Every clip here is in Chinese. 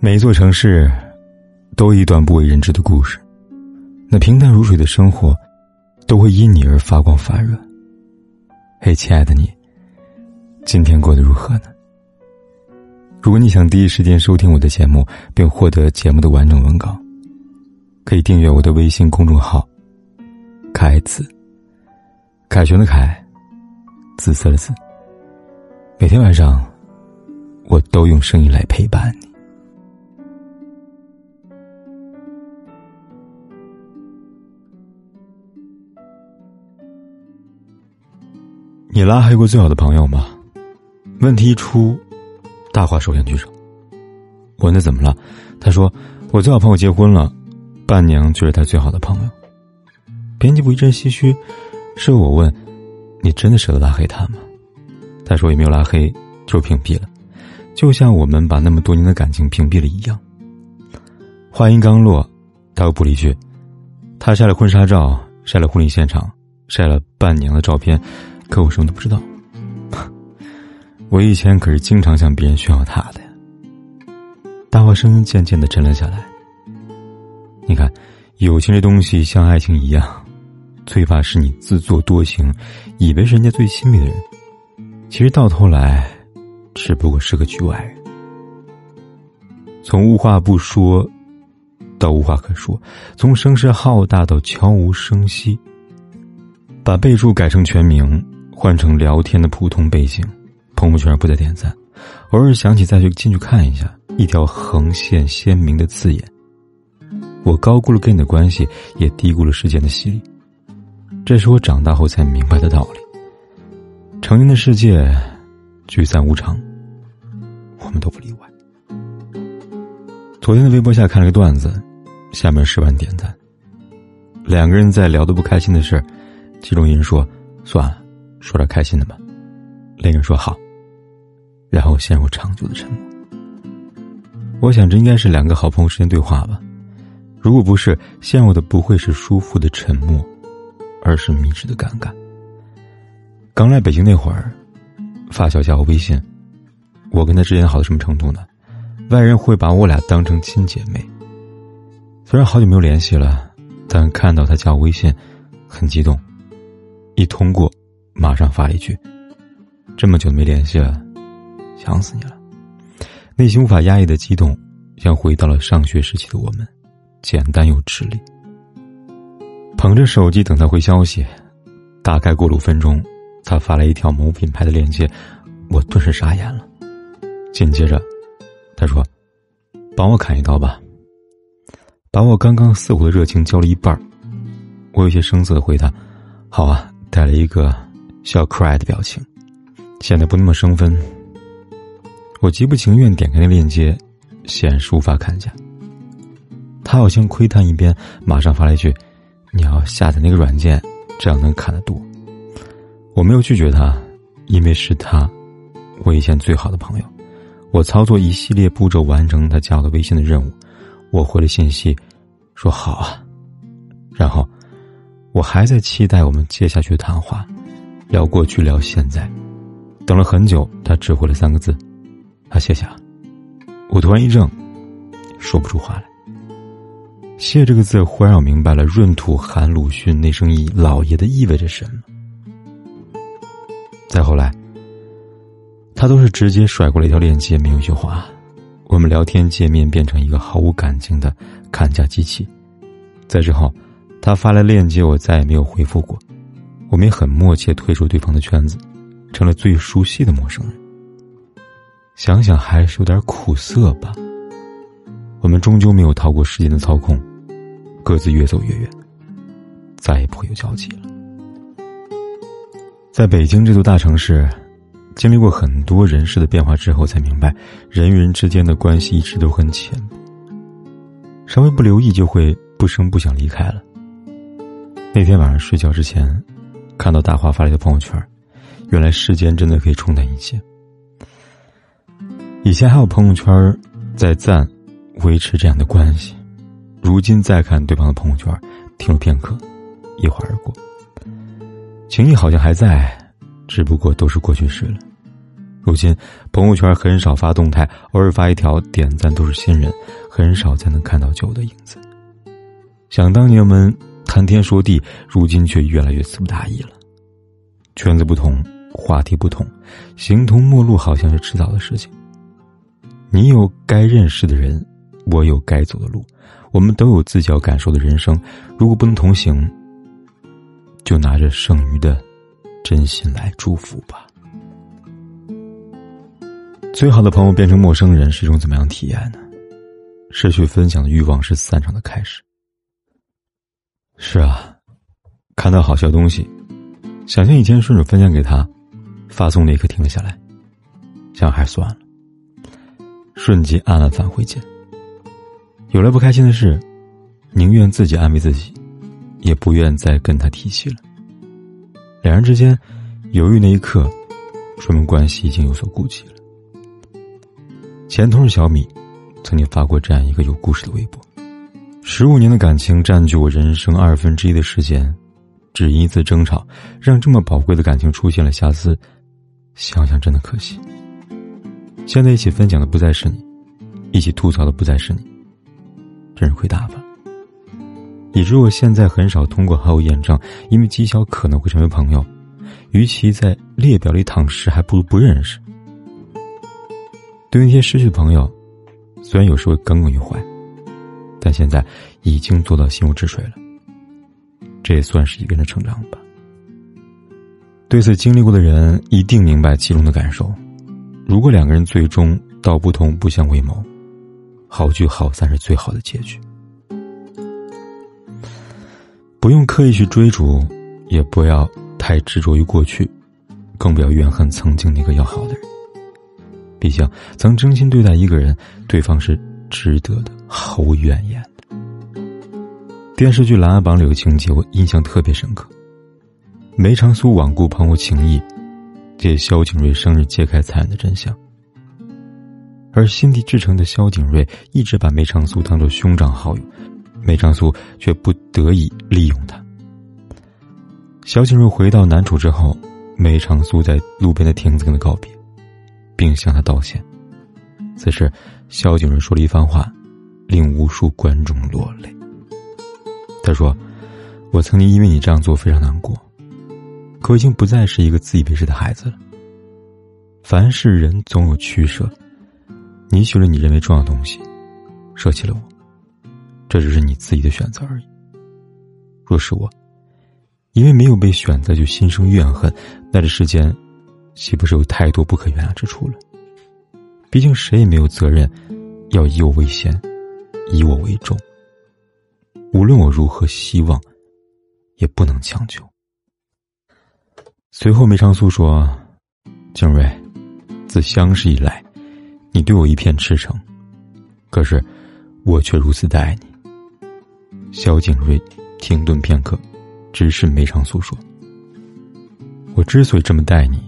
每一座城市，都一段不为人知的故事。那平淡如水的生活，都会因你而发光发热。嘿，亲爱的你，今天过得如何呢？如果你想第一时间收听我的节目，并获得节目的完整文稿，可以订阅我的微信公众号“凯子”。凯旋的凯，紫色的紫。每天晚上，我都用声音来陪伴你。你拉黑过最好的朋友吗？问题一出，大话首先举手。我问他怎么了？他说：“我最好朋友结婚了，伴娘就是他最好的朋友。”编辑部一阵唏嘘。是我问：“你真的舍得拉黑他吗？”他说：“也没有拉黑，就是屏蔽了，就像我们把那么多年的感情屏蔽了一样。”话音刚落，他又补了一句：“他晒了婚纱照，晒了婚礼现场，晒了伴娘的照片。”可我什么都不知道。我以前可是经常向别人炫耀他的。大话声音渐渐的沉了下来。你看，友情这东西像爱情一样，最怕是你自作多情，以为是人家最亲密的人，其实到头来，只不过是个局外人。从无话不说，到无话可说，从声势浩大到悄无声息，把备注改成全名。换成聊天的普通背景，朋友圈不再点赞，偶尔想起再去进去看一下，一条横线鲜明的字眼。我高估了跟你的关系，也低估了时间的洗礼。这是我长大后才明白的道理。成年的世界，聚散无常，我们都不例外。昨天的微博下看了个段子，下面十万点赞。两个人在聊的不开心的事其中一人说：“算了。”说点开心的吧，另一人说好，然后陷入长久的沉默。我想这应该是两个好朋友之间对话吧，如果不是，陷入的不会是舒服的沉默，而是迷之的尴尬。刚来北京那会儿，发小加我微信，我跟他之间好到什么程度呢？外人会把我俩当成亲姐妹。虽然好久没有联系了，但看到他加我微信，很激动，一通过。马上发了一句：“这么久没联系了，想死你了。”内心无法压抑的激动，像回到了上学时期的我们，简单又直立。捧着手机等他回消息，大概过了五分钟，他发来一条某品牌的链接，我顿时傻眼了。紧接着，他说：“帮我砍一刀吧。”把我刚刚似乎的热情浇了一半我有些生涩的回答：“好啊。”带了一个。笑 cry 的表情，显得不那么生分。我极不情愿点开那链接，显示无法看见。他好像窥探一边，马上发了一句：“你要下载那个软件，这样能看得多。”我没有拒绝他，因为是他，我以前最好的朋友。我操作一系列步骤，完成他加我的微信的任务。我回了信息，说好啊。然后，我还在期待我们接下去的谈话。聊过去，聊现在，等了很久，他只回了三个字：“啊，谢谢啊。”我突然一怔，说不出话来。谢这个字，忽然我明白了闰土喊鲁迅那声“一老爷”的意味着什么。再后来，他都是直接甩过了一条链接，没有一句话。我们聊天界面变成一个毫无感情的砍价机器。在之后，他发来链接，我再也没有回复过。我们也很默契，退出对方的圈子，成了最熟悉的陌生人。想想还是有点苦涩吧。我们终究没有逃过时间的操控，各自越走越远，再也不会有交集了。在北京这座大城市，经历过很多人事的变化之后，才明白人与人之间的关系一直都很浅，稍微不留意就会不声不响离开了。那天晚上睡觉之前。看到大华发来的朋友圈，原来时间真的可以冲淡一切。以前还有朋友圈在赞，维持这样的关系，如今再看对方的朋友圈，停了片刻，一晃而过。情谊好像还在，只不过都是过去式了。如今朋友圈很少发动态，偶尔发一条点赞都是新人，很少才能看到旧的影子。想当年我们谈天说地，如今却越来越词不达意了。圈子不同，话题不同，形同陌路好像是迟早的事情。你有该认识的人，我有该走的路，我们都有自己要感受的人生。如果不能同行，就拿着剩余的真心来祝福吧。最好的朋友变成陌生人是一种怎么样体验呢？失去分享的欲望是散场的开始。是啊，看到好笑东西，想象以前顺手分享给他，发送那一刻停了下来，想还是算了。瞬间按了返回键。有了不开心的事，宁愿自己安慰自己，也不愿再跟他提起了。两人之间犹豫那一刻，说明关系已经有所顾忌了。前同事小米曾经发过这样一个有故事的微博：十五年的感情占据我人生二分之一的时间，只因一次争吵，让这么宝贵的感情出现了瑕疵，想想真的可惜。现在一起分享的不再是你，一起吐槽的不再是你，真是亏大发。以致我现在很少通过好友验证，因为绩效可能会成为朋友，与其在列表里躺尸，还不如不认识。对于那些失去的朋友，虽然有时会耿耿于怀，但现在已经做到心如止水了。这也算是一个人的成长吧。对此经历过的人一定明白其中的感受。如果两个人最终道不同不相为谋，好聚好散是最好的结局。不用刻意去追逐，也不要太执着于过去，更不要怨恨曾经那个要好的人。毕竟，曾真心对待一个人，对方是值得的，毫无怨言的。电视剧《琅琊榜》里有个情节，我印象特别深刻：梅长苏罔顾朋友情谊。借萧景睿生日揭开惨案的真相，而心地至诚的萧景睿一直把梅长苏当做兄长好友，梅长苏却不得已利用他。萧景睿回到南楚之后，梅长苏在路边的亭子跟他告别，并向他道歉。此时，萧景睿说了一番话，令无数观众落泪。他说：“我曾经因为你这样做非常难过。”可我已经不再是一个自以为是的孩子了。凡是人总有取舍，你取了你认为重要的东西，舍弃了我，这只是你自己的选择而已。若是我，因为没有被选择就心生怨恨，那这世间岂不是有太多不可原谅之处了？毕竟谁也没有责任要以我为先，以我为重。无论我如何希望，也不能强求。随后，梅长苏说：“景睿，自相识以来，你对我一片赤诚，可是我却如此待你。”萧景睿停顿片刻，直视梅长苏说：“我之所以这么待你，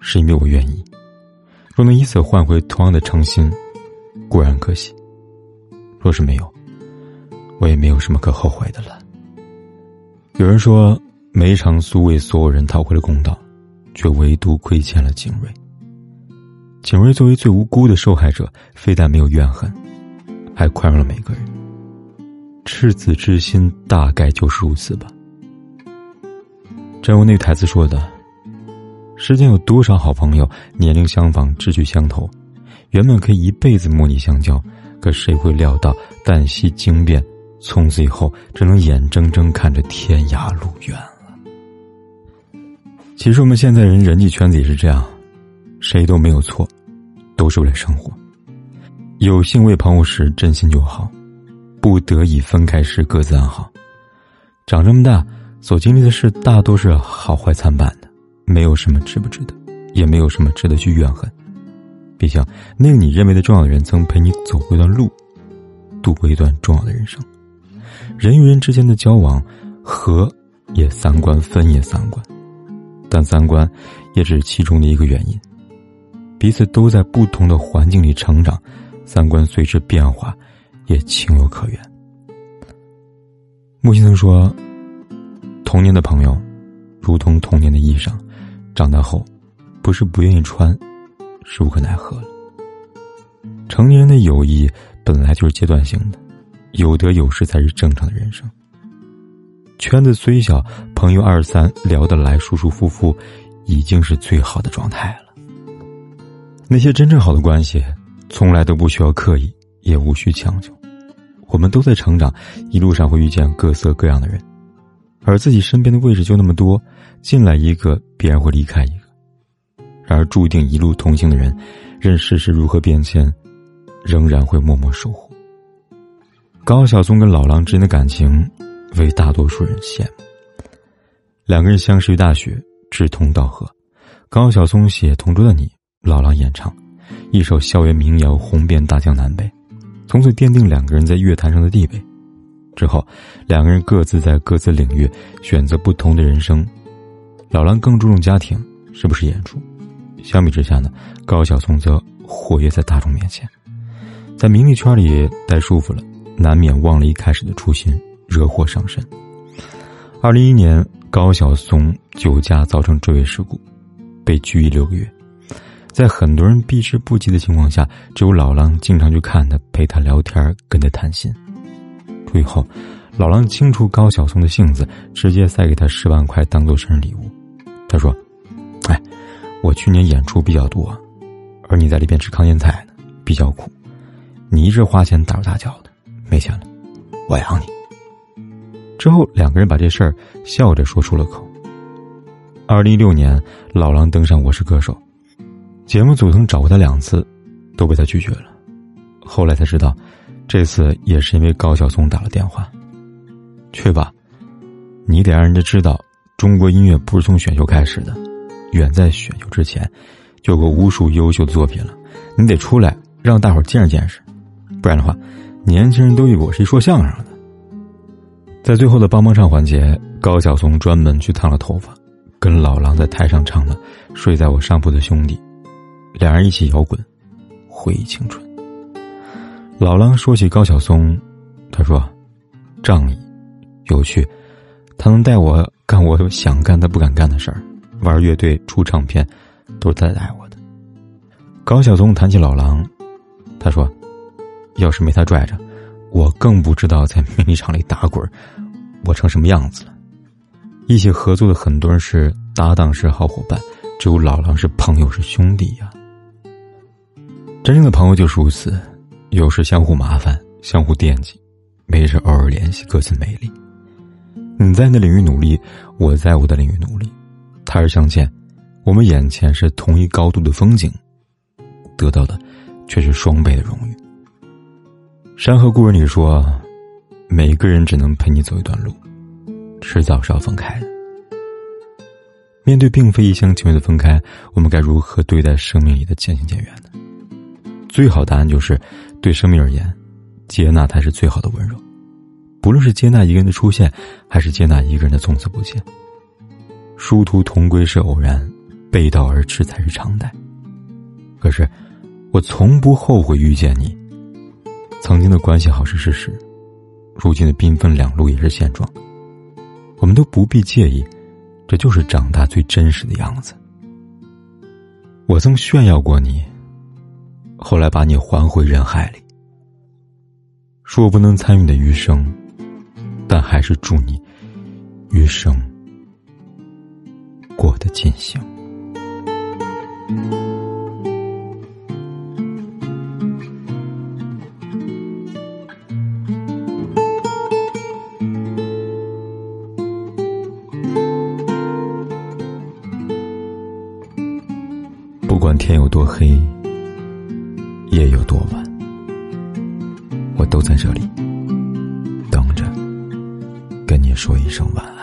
是因为我愿意。若能以此换回同样的诚心，固然可喜；若是没有，我也没有什么可后悔的了。”有人说。梅长苏为所有人讨回了公道，却唯独亏欠了景睿。景睿作为最无辜的受害者，非但没有怨恨，还宽容了每个人。赤子之心大概就是如此吧。正如那台词说的：“世间有多少好朋友，年龄相仿，志趣相投，原本可以一辈子莫逆相交，可谁会料到旦夕惊变，从此以后只能眼睁睁看着天涯路远了。”其实我们现在人人际圈子也是这样，谁都没有错，都是为了生活。有幸为朋友时真心就好，不得已分开时各自安好。长这么大，所经历的事大多是好坏参半的，没有什么值不值得，也没有什么值得去怨恨。毕竟，那个你认为的重要的人，曾陪你走过一段路，度过一段重要的人生。人与人之间的交往，合也三观，分也三观。但三观，也只是其中的一个原因。彼此都在不同的环境里成长，三观随之变化，也情有可原。木心曾说：“童年的朋友，如同童年的衣裳，长大后，不是不愿意穿，是无可奈何了。成年人的友谊本来就是阶段性的，有得有失才是正常的人生。圈子虽小，朋友二三聊得来，舒舒服服，已经是最好的状态了。那些真正好的关系，从来都不需要刻意，也无需强求。我们都在成长，一路上会遇见各色各样的人，而自己身边的位置就那么多，进来一个，必然会离开一个。然而，注定一路同行的人，任世事如何变迁，仍然会默默守护。高晓松跟老狼之间的感情。为大多数人羡慕。两个人相识于大学，志同道合。高晓松写《同桌的你》，老狼演唱，一首校园民谣红遍大江南北，从此奠定两个人在乐坛上的地位。之后，两个人各自在各自领域选择不同的人生。老狼更注重家庭，是不是演出。相比之下呢，高晓松则活跃在大众面前，在名利圈里待舒服了，难免忘了一开始的初心。惹祸上身。二零一一年，高晓松酒驾造成追尾事故，被拘役六个月。在很多人避之不及的情况下，只有老狼经常去看他，陪他聊天，跟他谈心。出狱后，老狼清楚高晓松的性子，直接塞给他十万块当做生日礼物。他说：“哎，我去年演出比较多，而你在里边吃糠咽菜呢，比较苦。你一直花钱大手大脚的，没钱了，我养你。”之后，两个人把这事儿笑着说出了口。二零一六年，老狼登上《我是歌手》，节目组曾找过他两次，都被他拒绝了。后来才知道，这次也是因为高晓松打了电话。去吧，你得让人家知道，中国音乐不是从选秀开始的，远在选秀之前，就有过无数优秀的作品了。你得出来，让大伙见识见识，不然的话，年轻人都以为我是一说相声的。在最后的帮帮唱环节，高晓松专门去烫了头发，跟老狼在台上唱了《睡在我上铺的兄弟》，两人一起摇滚，回忆青春。老狼说起高晓松，他说：“仗义、有趣，他能带我干我想干但不敢干的事儿，玩乐队、出唱片，都是他带我的。”高晓松谈起老狼，他说：“要是没他拽着。”我更不知道在名利场里打滚，我成什么样子了。一起合作的很多人是搭档，是好伙伴，只有老狼是朋友，是兄弟呀。真正的朋友就是如此，有时相互麻烦，相互惦记，没事偶尔联系，各自美丽。你在你的领域努力，我在我的领域努力，他日相见，我们眼前是同一高度的风景，得到的却是双倍的荣誉。山河故人里说：“每个人只能陪你走一段路，迟早是要分开的。面对并非一厢情愿的分开，我们该如何对待生命里的渐行渐远呢？最好答案就是，对生命而言，接纳才是最好的温柔。不论是接纳一个人的出现，还是接纳一个人的从此不见。殊途同归是偶然，背道而驰才是常态。可是，我从不后悔遇见你。”曾经的关系好是事实，如今的兵分两路也是现状。我们都不必介意，这就是长大最真实的样子。我曾炫耀过你，后来把你还回人海里。说我不能参与你的余生，但还是祝你余生过得尽兴。不管天有多黑，有多晚，我都在这里等着，跟你说一声晚安。